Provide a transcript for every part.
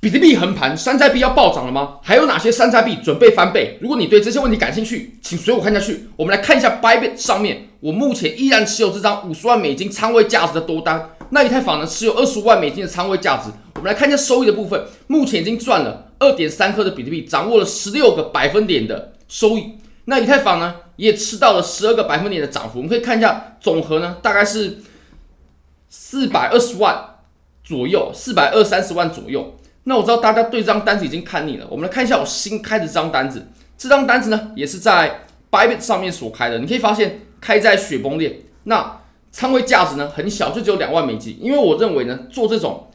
比特币横盘，山寨币要暴涨了吗？还有哪些山寨币准备翻倍？如果你对这些问题感兴趣，请随我看下去。我们来看一下 Bybit 上面，我目前依然持有这张五十万美金仓位价值的多单。那以太坊呢，持有二十五万美金的仓位价值。我们来看一下收益的部分，目前已经赚了二点三颗的比特币，掌握了十六个百分点的收益。那以太坊呢，也吃到了十二个百分点的涨幅。我们可以看一下总和呢，大概是四百二十万左右，四百二三十万左右。那我知道大家对这张单子已经看腻了，我们来看一下我新开的这张单子。这张单子呢，也是在 Bybit 上面所开的。你可以发现开在雪崩链，那仓位价值呢很小，就只有两万美金。因为我认为呢，做这种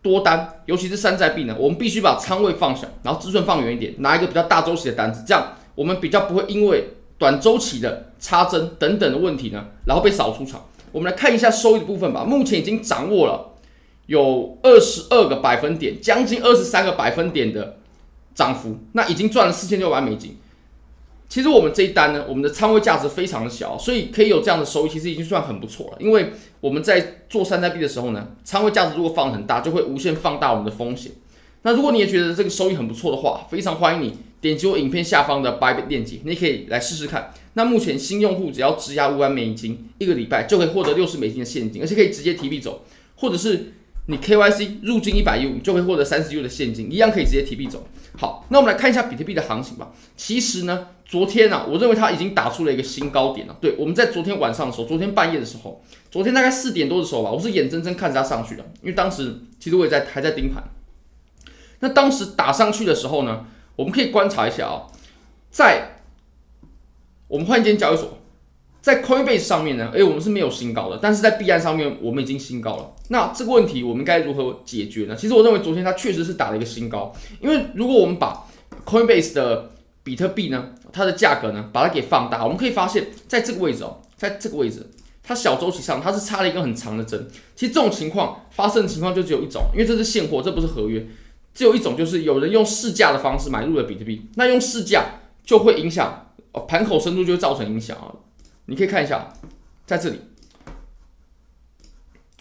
多单，尤其是山寨币呢，我们必须把仓位放小，然后止损放远一点，拿一个比较大周期的单子，这样我们比较不会因为短周期的插针等等的问题呢，然后被扫出场。我们来看一下收益的部分吧，目前已经掌握了。有二十二个百分点，将近二十三个百分点的涨幅，那已经赚了四千六百美金。其实我们这一单呢，我们的仓位价值非常的小，所以可以有这样的收益，其实已经算很不错了。因为我们在做山寨币的时候呢，仓位价值如果放很大，就会无限放大我们的风险。那如果你也觉得这个收益很不错的话，非常欢迎你点击我影片下方的 Bybit 链接，你可以来试试看。那目前新用户只要质押五万美金，一个礼拜就可以获得六十美金的现金，而且可以直接提币走，或者是。你 KYC 入金一百 U，就会获得三十 U 的现金，一样可以直接提币走。好，那我们来看一下比特币的行情吧。其实呢，昨天啊，我认为它已经打出了一个新高点了。对，我们在昨天晚上的时候，昨天半夜的时候，昨天大概四点多的时候吧，我是眼睁睁看着它上去的，因为当时其实我也在还在盯盘。那当时打上去的时候呢，我们可以观察一下啊，在我们换一间交易所。在 Coinbase 上面呢，诶、我们是没有新高的，但是在币安上面我们已经新高了。那这个问题我们该如何解决呢？其实我认为昨天它确实是打了一个新高，因为如果我们把 Coinbase 的比特币呢，它的价格呢，把它给放大，我们可以发现，在这个位置哦，在这个位置，它小周期上它是插了一根很长的针。其实这种情况发生的情况就只有一种，因为这是现货，这不是合约，只有一种就是有人用市价的方式买入了比特币，那用市价就会影响，盘口深度就会造成影响啊。你可以看一下，在这里，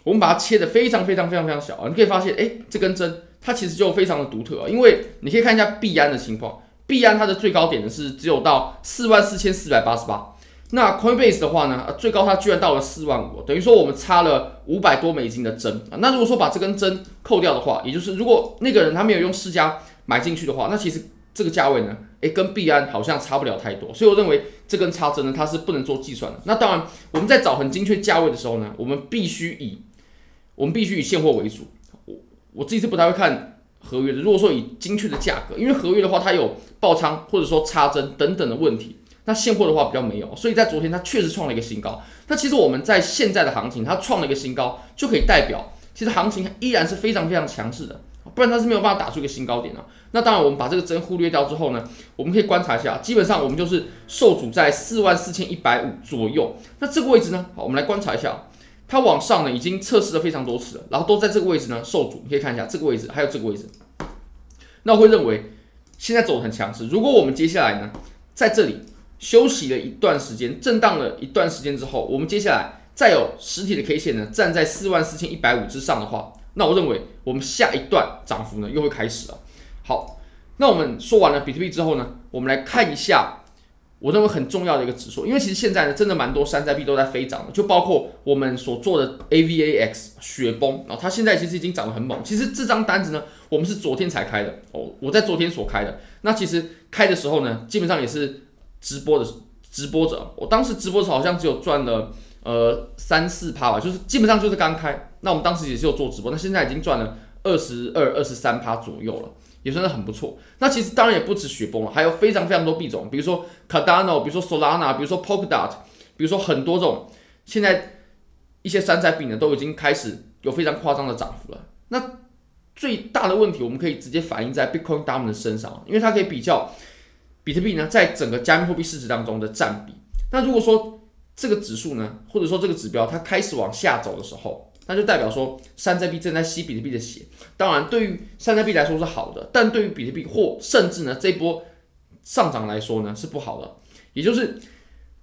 我们把它切的非常非常非常非常小啊！你可以发现，哎，这根针它其实就非常的独特啊，因为你可以看一下币安的情况，币安它的最高点呢是只有到四万四千四百八十八，那 Coinbase 的话呢，最高它居然到了四万五，等于说我们差了五百多美金的针啊！那如果说把这根针扣掉的话，也就是如果那个人他没有用市价买进去的话，那其实。这个价位呢，诶，跟币安好像差不了太多，所以我认为这根插针呢，它是不能做计算的。那当然，我们在找很精确价位的时候呢，我们必须以我们必须以现货为主。我我自己是不太会看合约的。如果说以精确的价格，因为合约的话它有爆仓或者说插针等等的问题，那现货的话比较没有。所以在昨天它确实创了一个新高。那其实我们在现在的行情，它创了一个新高，就可以代表其实行情依然是非常非常强势的。不然它是没有办法打出一个新高点的啊。那当然，我们把这个针忽略掉之后呢，我们可以观察一下，基本上我们就是受阻在四万四千一百五左右。那这个位置呢，好，我们来观察一下，它往上呢已经测试了非常多次了，然后都在这个位置呢受阻。你可以看一下这个位置，还有这个位置。那我会认为现在走得很强势。如果我们接下来呢在这里休息了一段时间，震荡了一段时间之后，我们接下来再有实体的 K 线呢站在四万四千一百五之上的话。那我认为，我们下一段涨幅呢又会开始了。好，那我们说完了比特币之后呢，我们来看一下我认为很重要的一个指数，因为其实现在呢真的蛮多山寨币都在飞涨的，就包括我们所做的 AVAX 雪崩，然后它现在其实已经涨得很猛。其实这张单子呢，我们是昨天才开的哦，我在昨天所开的。那其实开的时候呢，基本上也是直播的直播者，我当时直播的时候好像只有赚了。呃，三四趴吧，就是基本上就是刚开。那我们当时也是有做直播，那现在已经赚了二十二、二十三趴左右了，也算是很不错。那其实当然也不止雪崩了，还有非常非常多币种，比如说 Cardano，比如说 Solana，比如说 Polkadot，比如说很多种。现在一些山寨币呢，都已经开始有非常夸张的涨幅了。那最大的问题，我们可以直接反映在 Bitcoin Diamond 的身上，因为它可以比较比特币呢在整个加密货币市值当中的占比。那如果说这个指数呢，或者说这个指标，它开始往下走的时候，那就代表说山寨币正在吸比特币的血。当然，对于山寨币来说是好的，但对于比特币或甚至呢这波上涨来说呢是不好的。也就是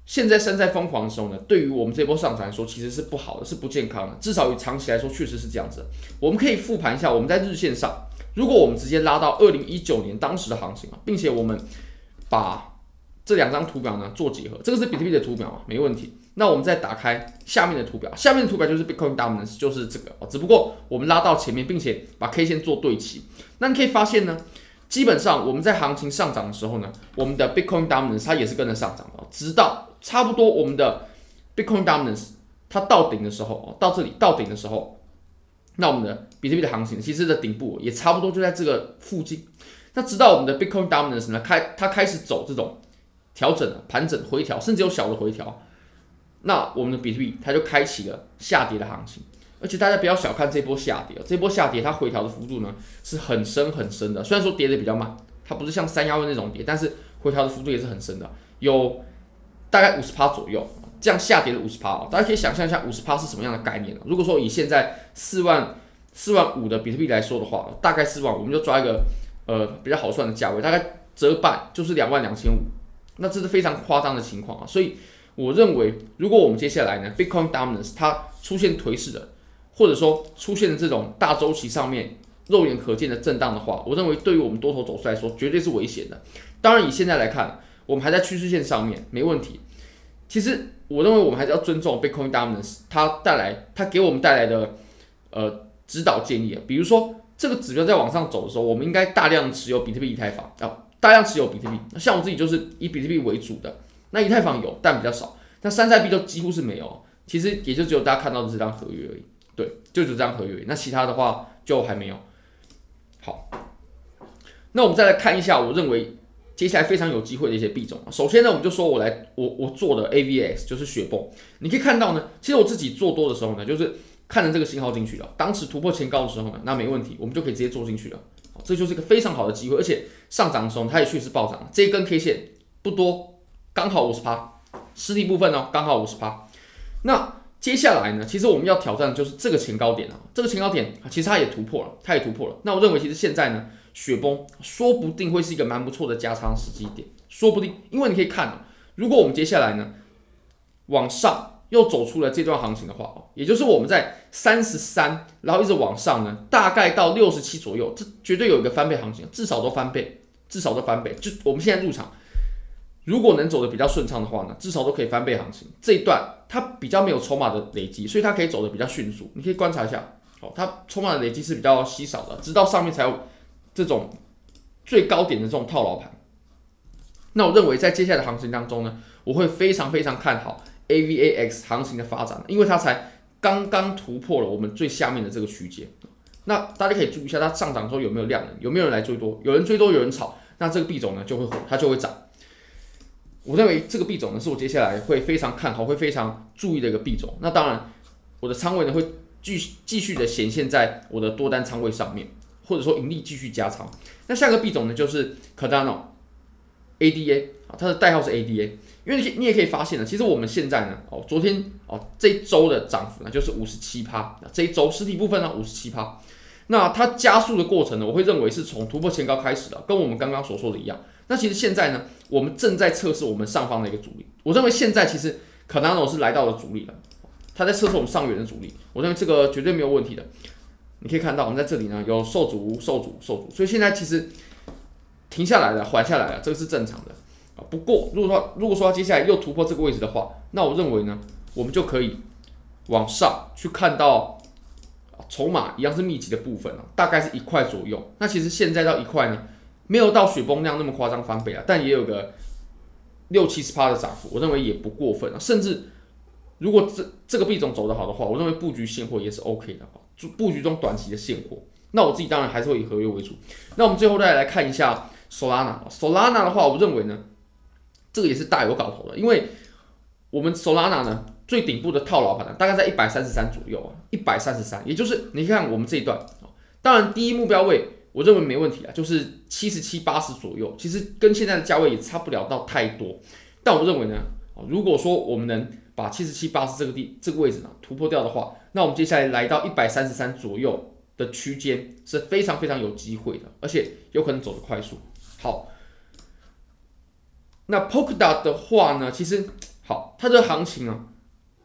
现在山寨疯狂的时候呢，对于我们这波上涨来说其实是不好的，是不健康的。至少与长期来说确实是这样子。我们可以复盘一下，我们在日线上，如果我们直接拉到二零一九年当时的行情啊，并且我们把这两张图表呢做结合，这个是比特币的图表嘛，没问题。那我们再打开下面的图表，下面的图表就是 Bitcoin Dominance，就是这个，只不过我们拉到前面，并且把 K 线做对齐。那你可以发现呢，基本上我们在行情上涨的时候呢，我们的 Bitcoin Dominance 它也是跟着上涨的，直到差不多我们的 Bitcoin Dominance 它到顶的时候，到这里到顶的时候，那我们的比特币的行情其实的顶部也差不多就在这个附近。那直到我们的 Bitcoin Dominance 呢开它开始走这种调整了、盘整、回调，甚至有小的回调。那我们的比特币它就开启了下跌的行情，而且大家不要小看这波下跌，这波下跌它回调的幅度呢是很深很深的。虽然说跌的比较慢，它不是像三幺那种跌，但是回调的幅度也是很深的，有大概五十趴左右。这样下跌的五十趴啊，大家可以想象一下五十趴是什么样的概念呢？如果说以现在四万四万五的比特币来说的话，大概四万，我们就抓一个呃比较好算的价位，大概折半就是两万两千五，那这是非常夸张的情况啊，所以。我认为，如果我们接下来呢，Bitcoin Dominance 它出现颓势的，或者说出现的这种大周期上面肉眼可见的震荡的话，我认为对于我们多头走势来说，绝对是危险的。当然，以现在来看，我们还在趋势线上面，没问题。其实，我认为我们还是要尊重 Bitcoin Dominance 它带来、它给我们带来的呃指导建议啊。比如说，这个指标在往上走的时候，我们应该大量持有比特币、以太坊啊，大量持有比特币。像我自己就是以比特币为主的。那以太坊有，但比较少。那山寨币都几乎是没有，其实也就只有大家看到的这张合约而已。对，就只有这张合约。那其他的话就还没有。好，那我们再来看一下，我认为接下来非常有机会的一些币种。首先呢，我们就说我来我我做的 AVS 就是雪崩。你可以看到呢，其实我自己做多的时候呢，就是看着这个信号进去了。当时突破前高的时候呢，那没问题，我们就可以直接做进去了。这就是一个非常好的机会，而且上涨的时候它也确实暴涨。这一根 K 线不多。刚好五十趴，实体部分呢，刚好五十趴。那接下来呢，其实我们要挑战的就是这个前高点啊，这个前高点其实它也突破了，它也突破了。那我认为其实现在呢，雪崩说不定会是一个蛮不错的加仓时机点，说不定，因为你可以看啊，如果我们接下来呢往上又走出了这段行情的话哦，也就是我们在三十三，然后一直往上呢，大概到六十七左右，这绝对有一个翻倍行情，至少都翻倍，至少都翻倍。就我们现在入场。如果能走得比较顺畅的话呢，至少都可以翻倍行情。这一段它比较没有筹码的累积，所以它可以走得比较迅速。你可以观察一下，哦，它筹码的累积是比较稀少的，直到上面才有这种最高点的这种套牢盘。那我认为在接下来的行情当中呢，我会非常非常看好 AVAX 行情的发展，因为它才刚刚突破了我们最下面的这个区间。那大家可以注意一下，它上涨之后有没有量能，有没有人来追多？有人追多，有人炒，那这个币种呢就会，它就会涨。我认为这个币种呢，是我接下来会非常看好、会非常注意的一个币种。那当然，我的仓位呢会继续继续的显现在我的多单仓位上面，或者说盈利继续加仓。那下个币种呢就是 Cardano ADA 啊，它的代号是 ADA。因为你你也可以发现呢，其实我们现在呢，哦，昨天哦这一周的涨幅呢就是五十七趴，这一周实体部分呢五十七趴。那它加速的过程呢，我会认为是从突破前高开始的，跟我们刚刚所说的一样。那其实现在呢，我们正在测试我们上方的一个阻力。我认为现在其实 Cardano 是来到了阻力了，它在测试我们上缘的阻力。我认为这个绝对没有问题的。你可以看到，我们在这里呢有受阻、受阻、受阻，所以现在其实停下来了、缓下来了，这个是正常的啊。不过如果说如果说接下来又突破这个位置的话，那我认为呢，我们就可以往上去看到筹码一样是密集的部分啊，大概是一块左右。那其实现在到一块呢？没有到雪崩那样那么夸张翻倍啊，但也有个六七十趴的涨幅，我认为也不过分啊。甚至如果这这个币种走得好的话，我认为布局现货也是 OK 的啊。就布局中短期的现货，那我自己当然还是会以合约为主。那我们最后再来看一下 Solana，Solana 的话，我认为呢，这个也是大有搞头的，因为我们 Solana 呢最顶部的套牢盘呢，大概在一百三十三左右啊，一百三十三，也就是你看我们这一段啊，当然第一目标位。我认为没问题啊，就是七十七八十左右，其实跟现在的价位也差不了到太多。但我认为呢，如果说我们能把七十七八十这个地这个位置呢突破掉的话，那我们接下来来到一百三十三左右的区间是非常非常有机会的，而且有可能走得快速。好，那 Polkadot 的话呢，其实 好，它这行情啊，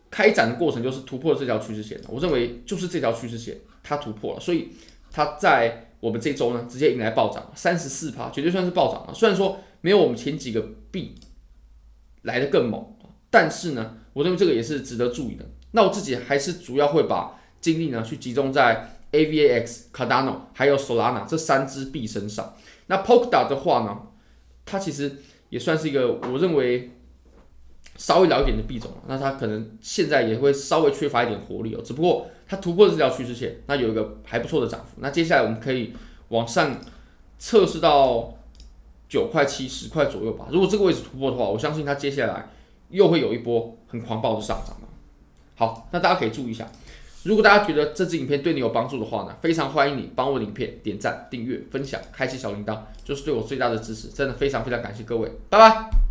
开展的过程就是突破这条趋势线，我认为就是这条趋势线它突破了，所以它在。我们这周呢直接迎来暴涨，三十四趴，绝对算是暴涨了。虽然说没有我们前几个币来的更猛，但是呢，我认为这个也是值得注意的。那我自己还是主要会把精力呢去集中在 AVAX、Cardano 还有 Solana 这三只币身上。那 Polkadot 的话呢，它其实也算是一个我认为稍微老一点的币种，那它可能现在也会稍微缺乏一点活力哦。只不过它突破这条趋势线，那有一个还不错的涨幅。那接下来我们可以往上测试到九块七、十块左右吧。如果这个位置突破的话，我相信它接下来又会有一波很狂暴的上涨。好，那大家可以注意一下。如果大家觉得这支影片对你有帮助的话呢，非常欢迎你帮我影片点赞、订阅、分享、开启小铃铛，就是对我最大的支持。真的非常非常感谢各位，拜拜。